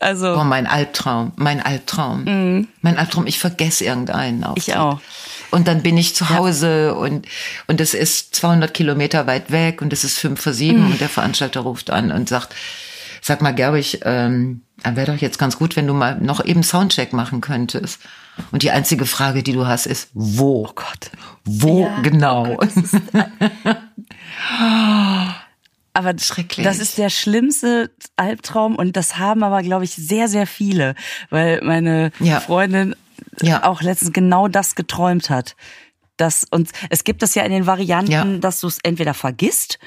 Also, Oh, mein Albtraum, mein Albtraum. Mein Albtraum, ich vergesse irgendeinen Auftritt. Mhm. ich auch. Und dann bin ich zu Hause und, und es ist 200 Kilometer weit weg und es ist fünf vor sieben Mhm. und der Veranstalter ruft an und sagt, sag mal, Gerbig, ähm, wäre doch jetzt ganz gut, wenn du mal noch eben Soundcheck machen könntest. Und die einzige Frage, die du hast, ist, wo? Oh Gott. Wo Ja, genau? Aber Schrecklich. das ist der schlimmste Albtraum und das haben aber, glaube ich, sehr, sehr viele, weil meine Ja. Freundin Ja. auch letztens genau das geträumt hat. Das, und es gibt das ja in den Varianten, Ja. dass du es entweder vergisst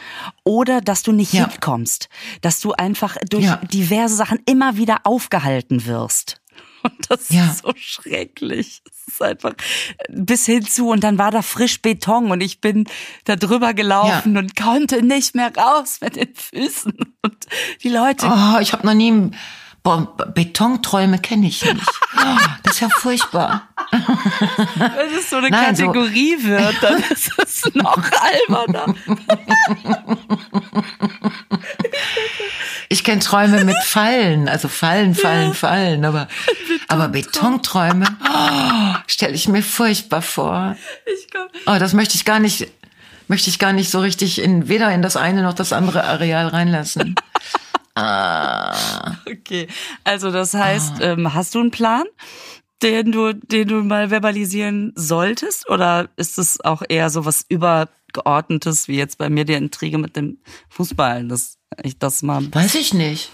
oder dass du nicht Ja. hinkommst. Dass du einfach durch Ja. diverse Sachen immer wieder aufgehalten wirst. Und das Ja. ist so schrecklich. Es ist einfach bis hin zu und dann war da frisch Beton und ich bin da drüber gelaufen und konnte nicht mehr raus mit den Füßen. Und die Leute Oh, ich habe noch nie Boah, Betonträume kenne ich nicht. Oh, das ist ja furchtbar. Wenn es so eine Nein, so- Kategorie wird, dann ist es noch alberner. Ich kenne Träume mit Fallen, also Fallen, Fallen, Fallen, aber aber Betonträume oh, stelle ich mir furchtbar vor. Ich komm, Oh, das möchte ich gar nicht möchte ich gar nicht so richtig in weder in das eine noch das andere Areal reinlassen. okay. Also das heißt, Ah. ähm, hast du einen Plan, den du, den du mal verbalisieren solltest? Oder ist es auch eher so was übergeordnetes, wie jetzt bei mir die Intrige mit dem Fußball, dass ich das mal Weiß ich nicht.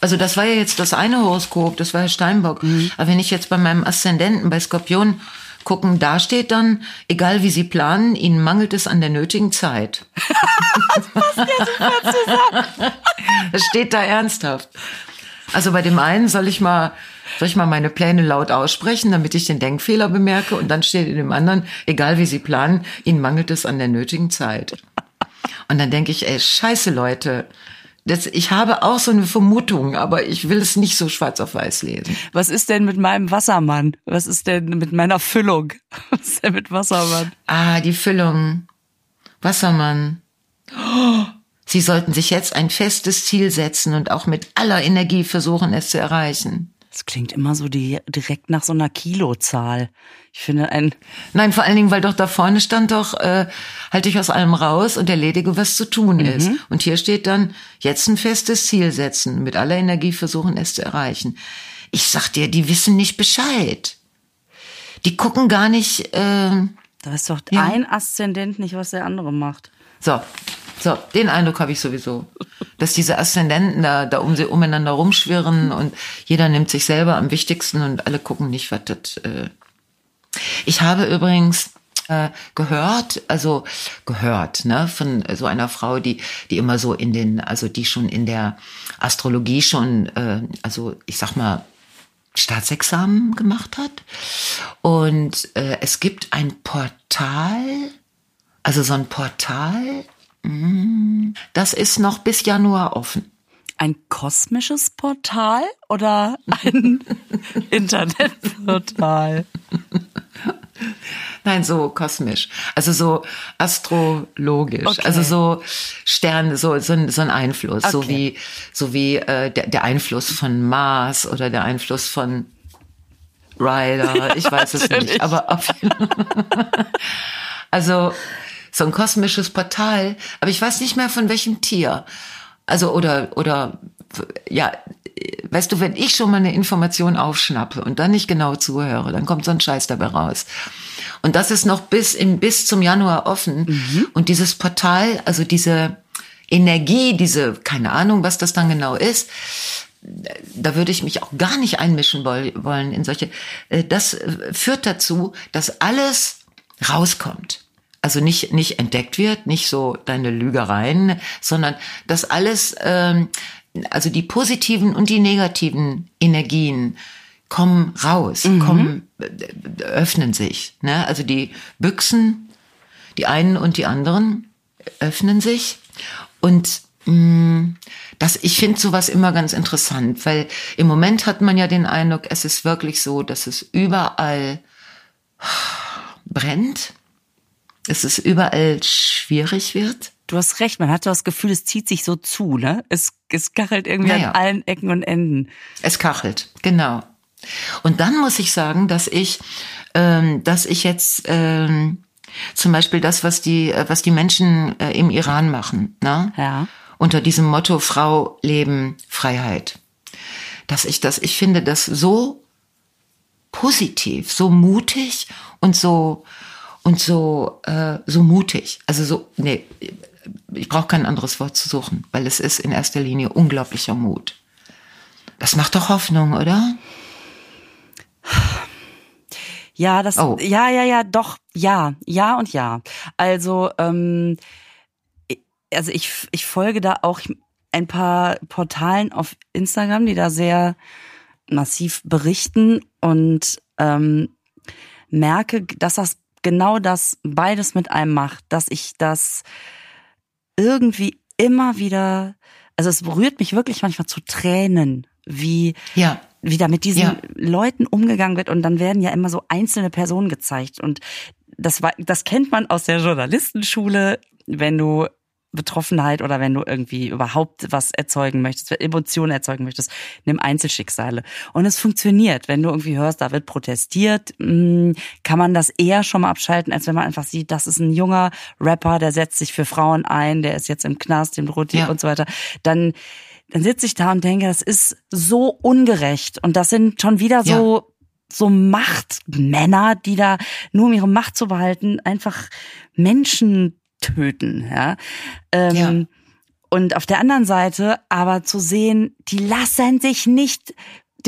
Also das war ja jetzt das eine Horoskop, das war ja Steinbock. Aber wenn ich jetzt bei meinem Aszendenten bei Skorpion gucken, da steht dann, egal wie Sie planen, Ihnen mangelt es an der nötigen Zeit. das passt ja super zusammen. Das steht da ernsthaft. Also bei dem einen soll ich mal soll ich mal meine Pläne laut aussprechen, damit ich den Denkfehler bemerke? Und dann steht in dem anderen, egal wie Sie planen, Ihnen mangelt es an der nötigen Zeit. Und dann denke ich, ey, scheiße Leute. Das, ich habe auch so eine Vermutung, aber ich will es nicht so schwarz auf weiß lesen. Was ist denn mit meinem Wassermann? Was ist denn mit meiner Füllung? Was ist denn mit Wassermann? Ah, die Füllung. Wassermann. Sie sollten sich jetzt ein festes Ziel setzen und auch mit aller Energie versuchen, es zu erreichen. Das klingt immer so die, direkt nach so einer Kilozahl. Ich finde ein. Nein, vor allen Dingen, weil doch da vorne stand doch, äh, halte ich aus allem raus und erledige, was zu tun mhm. ist. Und hier steht dann, jetzt ein festes Ziel setzen, mit aller Energie versuchen, es zu erreichen. Ich sag dir, die wissen nicht Bescheid. Die gucken gar nicht. Äh, da ist doch ja. ein Aszendent nicht, was der andere macht. So, so, den Eindruck habe ich sowieso, dass diese Aszendenten da, da um sie umeinander rumschwirren und jeder nimmt sich selber am wichtigsten und alle gucken nicht, was das. Äh ich habe übrigens äh, gehört, also gehört, ne, von so einer Frau, die die immer so in den, also die schon in der Astrologie schon, äh, also ich sag mal Staatsexamen gemacht hat und äh, es gibt ein Portal, also so ein Portal das ist noch bis Januar offen. Ein kosmisches Portal oder ein Internetportal? Nein, so kosmisch. Also so astrologisch. Okay. Also so Sterne, so, so, ein, so ein Einfluss. Okay. So wie, so wie äh, der, der Einfluss von Mars oder der Einfluss von Ryder. Ich weiß es nicht. Aber auf jeden Fall. Also so ein kosmisches Portal, aber ich weiß nicht mehr von welchem Tier. Also oder oder ja, weißt du, wenn ich schon mal eine Information aufschnappe und dann nicht genau zuhöre, dann kommt so ein Scheiß dabei raus. Und das ist noch bis in bis zum Januar offen mhm. und dieses Portal, also diese Energie, diese keine Ahnung, was das dann genau ist, da würde ich mich auch gar nicht einmischen wollen in solche. Äh, das führt dazu, dass alles rauskommt also nicht nicht entdeckt wird, nicht so deine Lügereien, sondern dass alles, ähm, also die positiven und die negativen Energien kommen raus, mhm. kommen, äh, öffnen sich. Ne? Also die Büchsen, die einen und die anderen öffnen sich und mh, mm, das, ich finde sowas immer ganz interessant, weil im Moment hat man ja den Eindruck, es ist wirklich so, dass es überall brennt dass es überall schwierig wird. Du hast recht, man hat das Gefühl, es zieht sich so zu, ne? Es, es kachelt irgendwie naja. an allen Ecken und Enden. Es kachelt, genau. Und dann muss ich sagen, dass ich, ähm, dass ich jetzt ähm, zum Beispiel das, was die, äh, was die Menschen äh, im Iran machen, ne? Ja. Unter diesem Motto Frau, Leben, Freiheit. Dass ich das, ich finde das so positiv, so mutig und so und so, äh, so mutig. Also so, nee, ich brauche kein anderes Wort zu suchen, weil es ist in erster Linie unglaublicher Mut. Das macht doch Hoffnung, oder? Ja, das, oh. ja, ja, ja, doch, ja, ja und ja. Also, ähm, also ich, ich folge da auch ein paar Portalen auf Instagram, die da sehr massiv berichten und ähm, merke, dass das genau das beides mit einem macht, dass ich das irgendwie immer wieder, also es berührt mich wirklich manchmal zu Tränen, wie, ja. wie da mit diesen ja. Leuten umgegangen wird und dann werden ja immer so einzelne Personen gezeigt und das war, das kennt man aus der Journalistenschule, wenn du Betroffenheit oder wenn du irgendwie überhaupt was erzeugen möchtest, Emotionen erzeugen möchtest, nimm Einzelschicksale. Und es funktioniert. Wenn du irgendwie hörst, da wird protestiert, mm, kann man das eher schon mal abschalten, als wenn man einfach sieht, das ist ein junger Rapper, der setzt sich für Frauen ein, der ist jetzt im Knast, dem droht ja. und so weiter. Dann, dann sitze ich da und denke, das ist so ungerecht. Und das sind schon wieder so, ja so Machtmänner, die da nur um ihre Macht zu behalten, einfach Menschen töten. Ja? Ähm, ja. Und auf der anderen Seite aber zu sehen, die lassen sich nicht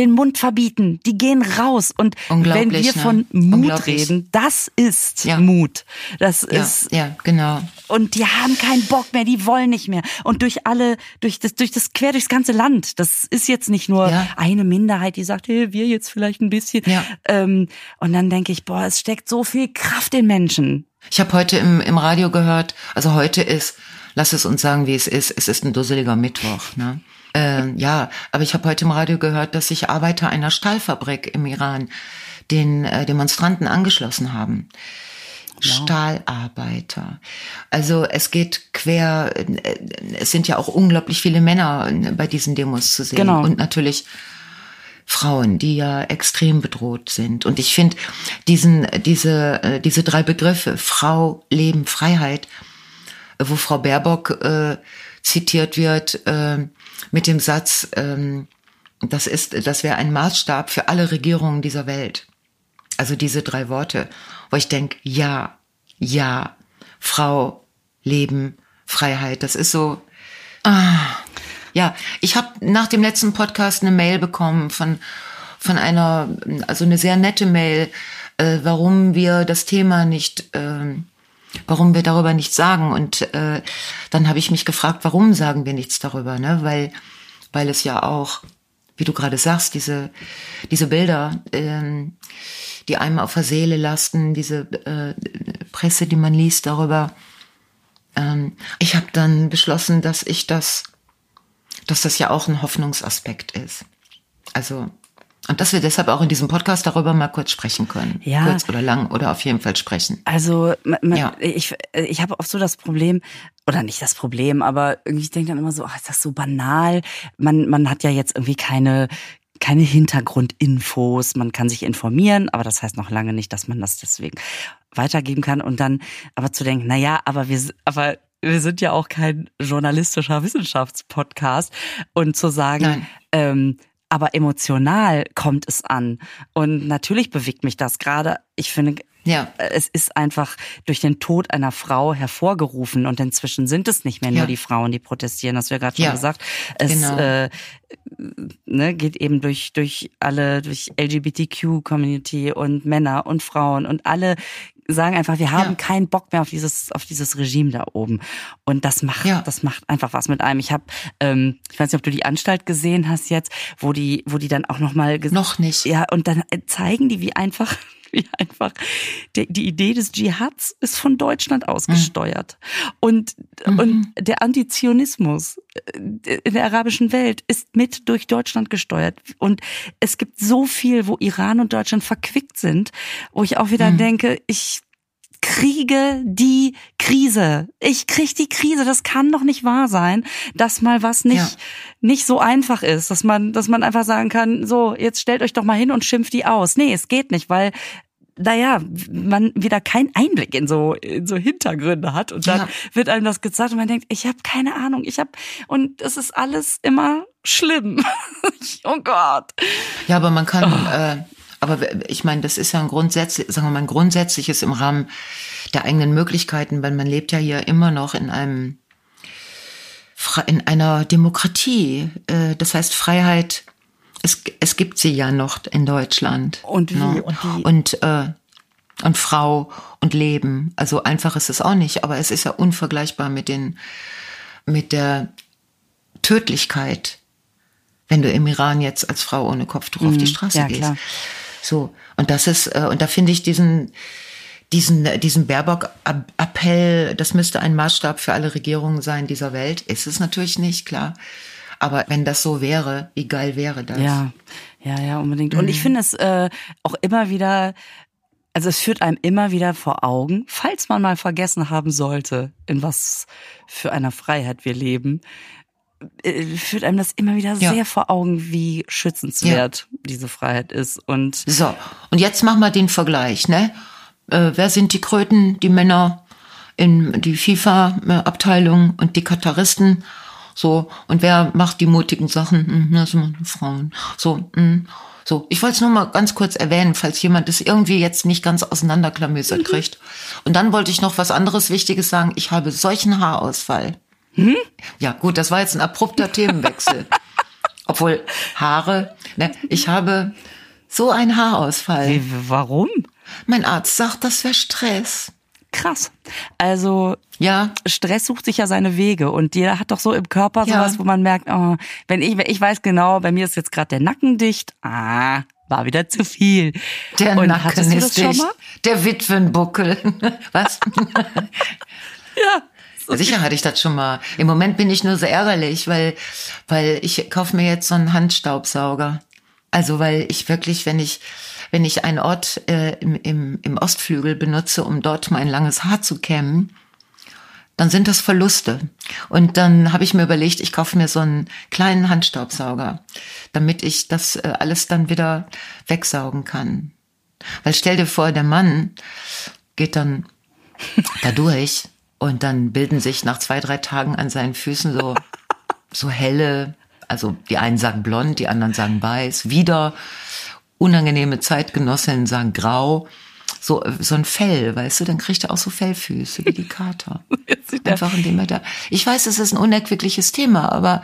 den Mund verbieten. Die gehen raus. Und wenn wir ne? von Mut Unglaublich. reden, das ist Ja. Mut. Das Ja, ist ja, genau. und die haben keinen Bock mehr, die wollen nicht mehr. Und durch alle, durch das, durch das quer durchs ganze Land. Das ist jetzt nicht nur Ja. eine Minderheit, die sagt, hey, wir jetzt vielleicht ein bisschen. Ähm, und dann denke ich, boah, es steckt so viel Kraft in Menschen. Ich habe heute im, im Radio gehört, also heute ist, lass es uns sagen, wie es ist, es ist ein dusseliger Mittwoch. Ne? Äh, ja, aber ich habe heute im Radio gehört, dass sich Arbeiter einer Stahlfabrik im Iran den äh, Demonstranten angeschlossen haben. Stahlarbeiter. Also es geht quer, äh, es sind ja auch unglaublich viele Männer äh, bei diesen Demos zu sehen. Genau. Und natürlich Frauen, die ja extrem bedroht sind. Und ich finde diesen, diese, äh, diese drei Begriffe, Frau, Leben, Freiheit, wo Frau Baerbock äh, zitiert wird äh, mit dem Satz, ähm, das ist, das wäre ein Maßstab für alle Regierungen dieser Welt. Also diese drei Worte, wo ich denke, ja, ja, Frau, Leben, Freiheit, das ist so, ja, ich habe nach dem letzten Podcast eine Mail bekommen von von einer, also eine sehr nette Mail, äh, warum wir das Thema nicht, ähm, warum wir darüber nichts sagen. Und äh, dann habe ich mich gefragt, warum sagen wir nichts darüber? Ne? Weil weil es ja auch, wie du gerade sagst, diese diese Bilder, ähm, die einem auf der Seele lasten, diese äh, Presse, die man liest darüber. Ähm, ich habe dann beschlossen, dass ich das dass das ja auch ein Hoffnungsaspekt ist. Also, und dass wir deshalb auch in diesem Podcast darüber mal kurz sprechen können. Ja. Kurz oder lang oder auf jeden Fall sprechen. Also man, Ja. ich, ich habe oft so das Problem, oder nicht das Problem, aber irgendwie ich denke dann immer so, ach, ist das so banal? Man, man hat ja jetzt irgendwie keine keine Hintergrundinfos, man kann sich informieren, aber das heißt noch lange nicht, dass man das deswegen weitergeben kann und dann aber zu denken, na ja, aber wir aber wir sind ja auch kein journalistischer Wissenschaftspodcast und zu sagen, Nein. ähm, aber emotional kommt es an. Und natürlich bewegt mich das gerade. Ich finde, Ja. es ist einfach durch den Tod einer Frau hervorgerufen und inzwischen sind es nicht mehr nur Ja. die Frauen, die protestieren, das wir gerade schon Ja, gesagt. Es genau. äh, ne, geht eben durch durch alle durch LGBTQ-Community und Männer und Frauen und alle sagen einfach, wir haben Ja. keinen Bock mehr auf dieses auf dieses Regime da oben und das macht Ja. das macht einfach was mit einem. Ich habe ähm, ich weiß nicht, ob du die Anstalt gesehen hast jetzt, wo die wo die dann auch noch mal ges- Noch nicht. ja, und dann zeigen die, wie einfach, wie einfach die, die Idee des Dschihads ist von Deutschland ausgesteuert. Und, und der Antizionismus äh, in der arabischen Welt ist mit durch Deutschland gesteuert. Und es gibt so viel, wo Iran und Deutschland verquickt sind, wo ich auch wieder denke, ich kriege die Krise. Ich krieg die Krise. Das kann doch nicht wahr sein, dass mal was nicht, Ja. nicht so einfach ist, dass man, dass man einfach sagen kann, so, jetzt stellt euch doch mal hin und schimpft die aus. Nee, es geht nicht, weil, naja, man wieder keinen Einblick in so, in so Hintergründe hat und dann Ja. wird einem das gezeigt und man denkt, ich habe keine Ahnung, ich habe, und es ist alles immer schlimm. oh Gott. Ja, aber man kann, äh, aber ich meine, das ist ja ein grundsätzlich, sagen wir mal, ein grundsätzliches im Rahmen der eigenen Möglichkeiten, weil man lebt ja hier immer noch in einem, in einer Demokratie. Äh, das heißt, Freiheit, es, es gibt sie ja noch in Deutschland. Und wie? Ne? Und wie? Und, äh, und Frau und Leben. Also einfach ist es auch nicht, aber es ist ja unvergleichbar mit den, mit der Tödlichkeit, wenn du im Iran jetzt als Frau ohne Kopftuch auf die Straße Mhm. ja, gehst. klar. So. Und das ist, äh, und da finde ich diesen, diesen, diesen Baerbock-Appell, das müsste ein Maßstab für alle Regierungen sein dieser Welt. Ist es natürlich nicht, klar. Aber wenn das so wäre, wie geil wäre das? Ja, ja, ja, unbedingt. Und Mhm. ich finde es äh, auch immer wieder, also es führt einem immer wieder vor Augen, falls man mal vergessen haben sollte, in was für einer Freiheit wir leben, führt einem das immer wieder Ja. sehr vor Augen, wie schützenswert diese Freiheit ist. Und So, und jetzt machen wir den Vergleich, ne? Äh, wer sind die Kröten, die Männer in die FIFA-Abteilung und die Kataristen? So, und wer macht die mutigen Sachen? Hm, das sind Frauen. So, hm, so. Ich wollte es nur mal ganz kurz erwähnen, falls jemand das irgendwie jetzt nicht ganz auseinanderklamüsert kriegt. Und dann wollte ich noch was anderes Wichtiges sagen. Ich habe solchen Haarausfall. Ja, gut, das war jetzt ein abrupter Themenwechsel. Obwohl Haare, ne, ich habe so einen Haarausfall. Wie, warum? Mein Arzt sagt, das wäre Stress. Krass. Also Ja, Stress sucht sich ja seine Wege und jeder hat doch so im Körper Ja. sowas, wo man merkt, oh, wenn ich, ich weiß genau, bei mir ist jetzt gerade der Nacken dicht. Ah, war wieder zu viel. der und Nacken ist dicht. Der Witwenbuckel. Was? Ja. Sicher hatte ich das schon mal. Im Moment bin ich nur so ärgerlich, weil, weil ich kaufe mir jetzt so einen Handstaubsauger. Also weil ich wirklich, wenn ich, wenn ich einen Ort äh, im, im, im Ostflügel benutze, um dort mein langes Haar zu kämmen, dann sind das Verluste. Und dann habe ich mir überlegt, ich kaufe mir so einen kleinen Handstaubsauger, damit ich das äh, alles dann wieder wegsaugen kann. Weil stell dir vor, der Mann geht dann da durch und dann bilden sich nach zwei, drei Tagen an seinen Füßen so, so helle, also die einen sagen blond, die anderen sagen weiß, wieder unangenehme Zeitgenossinnen sagen grau, so, so ein Fell, weißt du, dann kriegt er auch so Fellfüße wie die Kater. Er- Einfach indem er da, ich weiß, es ist ein unerquickliches Thema, aber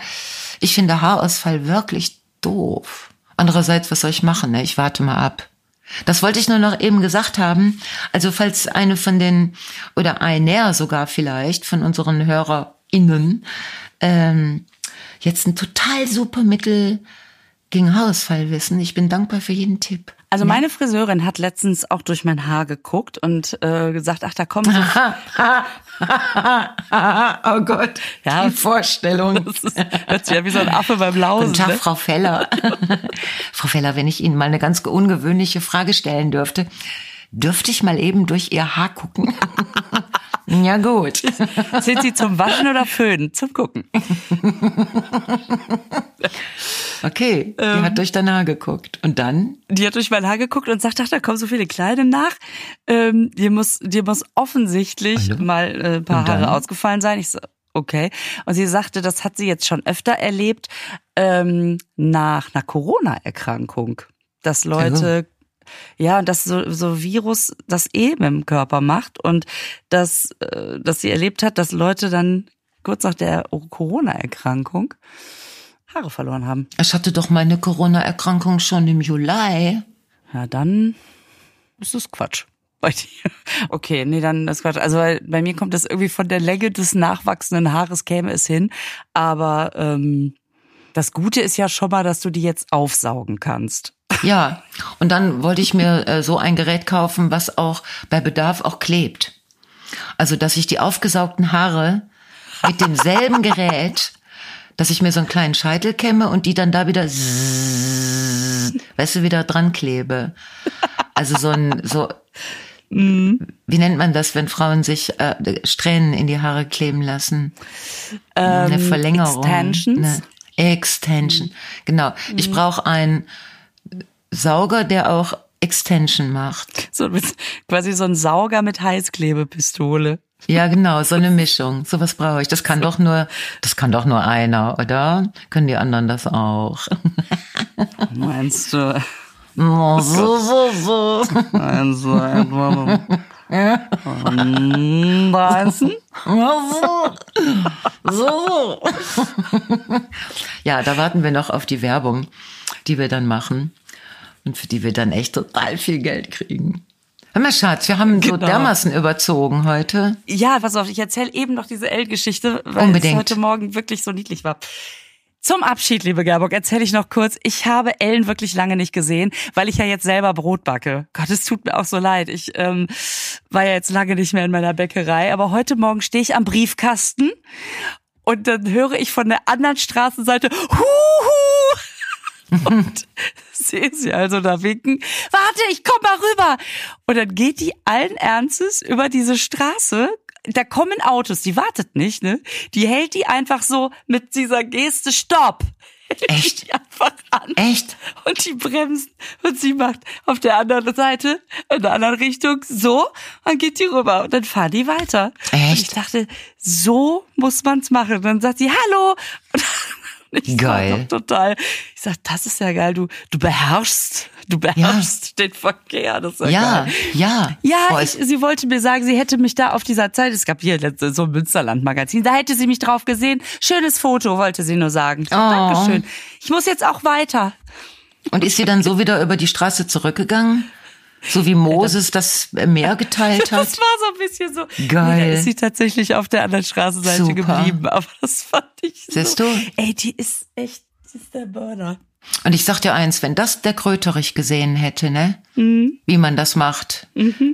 ich finde Haarausfall wirklich doof. Andererseits, was soll ich machen, ne? Ich warte mal ab. Das wollte ich nur noch eben gesagt haben. Also falls eine von den, oder einer sogar vielleicht von unseren HörerInnen, ähm, jetzt ein total super Mittel gegen Haarausfall wissen. Ich bin dankbar für jeden Tipp. Also meine Friseurin hat letztens auch durch mein Haar geguckt und äh, gesagt, ach, da kommen so oh Gott, Ja. die Vorstellung. Das ist, hört sich ja wie so ein Affe beim Lausen. Guten Tag, ne? Frau Feller. Frau Feller, wenn ich Ihnen mal eine ganz ungewöhnliche Frage stellen dürfte, dürfte ich mal eben durch Ihr Haar gucken? Ja gut. Sind Sie zum Waschen oder Föhnen? Zum Gucken. Okay, die Ähm. hat durch dein Haar geguckt. Und dann? Die hat durch mein Haar geguckt und sagt, ach, da kommen so viele Kleine nach. Ähm, dir muss, dir muss offensichtlich Hallo? mal äh, ein paar? Haare ausgefallen sein. Ich so, okay. Und sie sagte, das hat sie jetzt schon öfter erlebt ähm, nach einer Corona-Erkrankung, dass Leute ja, und dass so, so Virus das eben im Körper macht und dass, äh, dass sie erlebt hat, dass Leute dann kurz nach der Corona-Erkrankung Haare verloren haben. Ich hatte doch meine Corona-Erkrankung schon im Juli. Ja, dann ist das Quatsch. Bei dir. Okay, nee, dann ist Quatsch. Also weil bei mir kommt das irgendwie von der Länge des nachwachsenden Haares käme es hin. Aber ähm, das Gute ist ja schon mal, dass du die jetzt aufsaugen kannst. Ja, und dann wollte ich mir äh, so ein Gerät kaufen, was auch bei Bedarf auch klebt. Also, dass ich die aufgesaugten Haare mit demselben Gerät, dass ich mir so einen kleinen Scheitel kämme und die dann da wieder, zzzz, weißt du, wieder dran klebe. Also so ein, so, wie nennt man das, wenn Frauen sich äh, Strähnen in die Haare kleben lassen? Eine Ähm, Verlängerung. Extensions? Eine Extension. Genau. Ich brauche einen Sauger, der auch Extension macht. So quasi so ein Sauger mit Heißklebepistole. Ja, genau, so eine Mischung. Sowas brauche ich. Das kann doch nur, das kann doch nur einer, oder? Können die anderen das auch? Meinst du? Oh, so, so, so. Meinst du etwa? Du? So, so. Ja, da warten wir noch auf die Werbung, die wir dann machen und für die wir dann echt total viel Geld kriegen. Hör mal, Schatz, wir haben so Genau. dermaßen überzogen heute. Ja, pass auf, ich erzähle eben noch diese L-Geschichte, weil Unbedingt. es heute Morgen wirklich so niedlich war. Zum Abschied, liebe Gerburg, erzähle ich noch kurz. Ich habe Ellen wirklich lange nicht gesehen, weil ich ja jetzt selber Brot backe. Gott, es tut mir auch so leid. Ich ähm, war ja jetzt lange nicht mehr in meiner Bäckerei, aber heute Morgen stehe ich am Briefkasten und dann höre ich von der anderen Straßenseite Huhu! Und sehe sie also da winken. Warte, ich komm mal rüber. Und dann geht die allen Ernstes über diese Straße. Da kommen Autos, die wartet nicht, ne? Die hält die einfach so mit dieser Geste Stopp. Echt? Die einfach an. Echt? Und die bremsen. Und sie macht auf der anderen Seite, in der anderen Richtung, so, dann geht die rüber. Und dann fahren die weiter. Echt? Und ich dachte, so muss man's machen. Und dann sagt sie, hallo. Und Ich Geil. Total. Ich sag, das ist ja geil. Du, du beherrschst, du beherrschst den Verkehr. Das ist ja, Ja, geil. ja. Ja, ich, sie wollte mir sagen, sie hätte mich da auf dieser Zeit, es gab hier so ein Münsterland-Magazin, da hätte sie mich drauf gesehen. Schönes Foto, wollte sie nur sagen. Ich sag, Oh. Dankeschön. Ich muss jetzt auch weiter. Und ist sie dann so wieder über die Straße zurückgegangen? So wie Moses das Meer geteilt hat? Das war so ein bisschen so. Geil. Nee, da ist sie tatsächlich auf der anderen Straßenseite Super. geblieben. Aber das fand ich Siehst so. du? Ey, die ist echt, die ist der Burner. Und ich sag dir eins, wenn das der Kröterich gesehen hätte, ne? Mhm. Wie man das macht.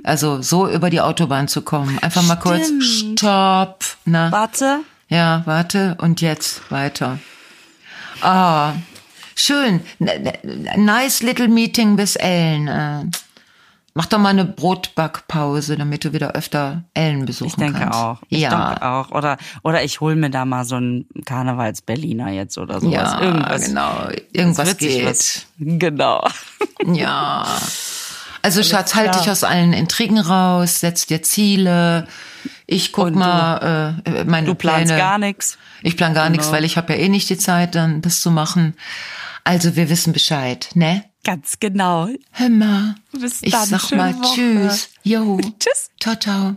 Also so über die Autobahn zu kommen. Einfach mal kurz. Stopp. Na, Warte. ja, warte und jetzt weiter. Ah, schön. Nice little meeting bis Ellen. Äh, Mach doch mal eine Brotbackpause, damit du wieder öfter Ellen besuchen Ich denke kannst. auch. Ich ja. denke auch. Oder, oder ich hol mir da mal so einen Karnevals-Berliner jetzt oder sowas. Ja, Irgendwas. genau. Irgendwas geht. was- Genau. Ja. Also Schatz, halt klar. dich aus allen Intrigen raus, setz dir Ziele. Ich guck Und du- mal äh, meine Du planst Pläne. gar nichts. Ich plan gar nichts, Genau. weil ich habe ja eh nicht die Zeit, dann das zu machen. Also wir wissen Bescheid, ne? Ganz genau. Hör mal. Bis Ich dann. sag Schöne mal Woche. Tschüss. Jo. Tschüss. Ciao, ciao.